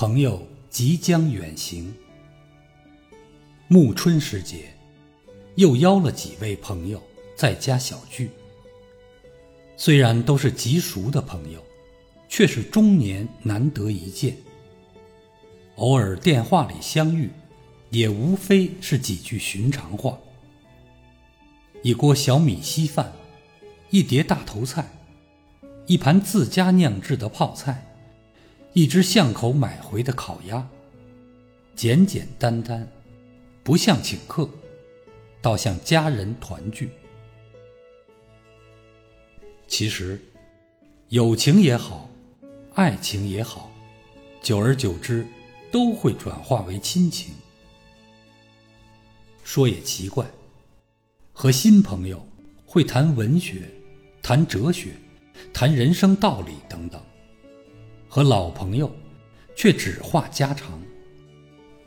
朋友即将远行，暮春时节，又邀了几位朋友在家小聚。虽然都是极熟的朋友，却是终年难得一见。偶尔电话里相遇，也无非是几句寻常话。一锅小米稀饭，一碟大头菜，一盘自家酿制的泡菜。一只巷口买回的烤鸭，简简单单，不像请客，倒像家人团聚。其实，友情也好，爱情也好，久而久之，都会转化为亲情。说也奇怪，和新朋友会谈文学，谈哲学，谈人生道理等等。和老朋友，却只话家常，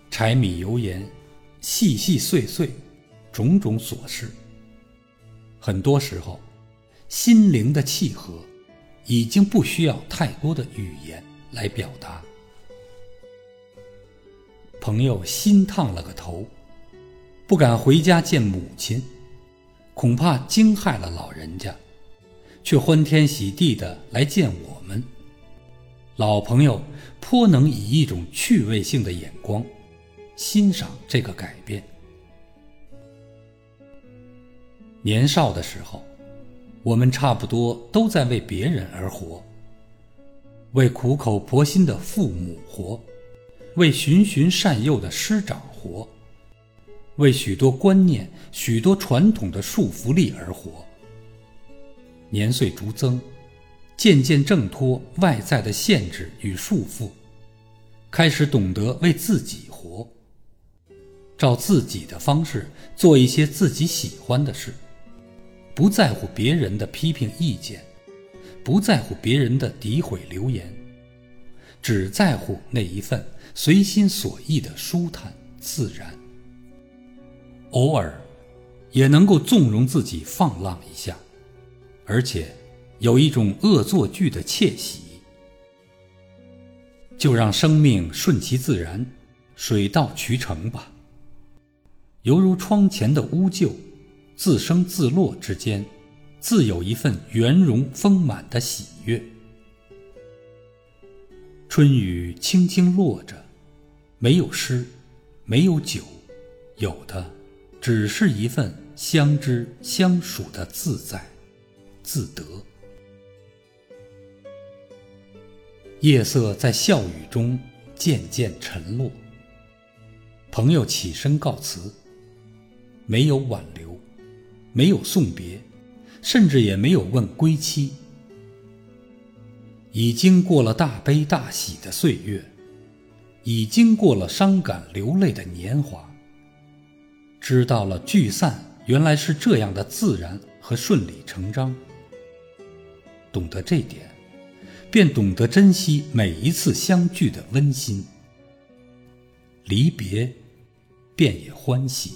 柴米油盐，细细碎碎，种种琐事。很多时候，心灵的契合，已经不需要太多的语言来表达。朋友心烫了个头，不敢回家见母亲，恐怕惊害了老人家，却欢天喜地的来见我们。老朋友颇能以一种趣味性的眼光欣赏这个改变。年少的时候，我们差不多都在为别人而活，为苦口婆心的父母活，为循循善诱的师长活，为许多观念、许多传统的束缚力而活。年岁逐增。渐渐挣脱外在的限制与束缚，开始懂得为自己活，照自己的方式做一些自己喜欢的事，不在乎别人的批评意见，不在乎别人的诋毁流言，只在乎那一份随心所欲的舒坦自然。偶尔，也能够纵容自己放浪一下，而且。有一种恶作剧的窃喜，就让生命顺其自然，水到渠成吧。犹如窗前的乌桕，自生自落之间，自有一份圆融丰满的喜悦。春雨轻轻落着，没有诗，没有酒，有的只是一份相知相属的自在、自得。夜色在笑语中渐渐沉落。朋友起身告辞，没有挽留，没有送别，甚至也没有问归期。已经过了大悲大喜的岁月，已经过了伤感流泪的年华，知道了聚散原来是这样的自然和顺理成章，懂得这点。便懂得珍惜每一次相聚的温馨，离别，便也欢喜。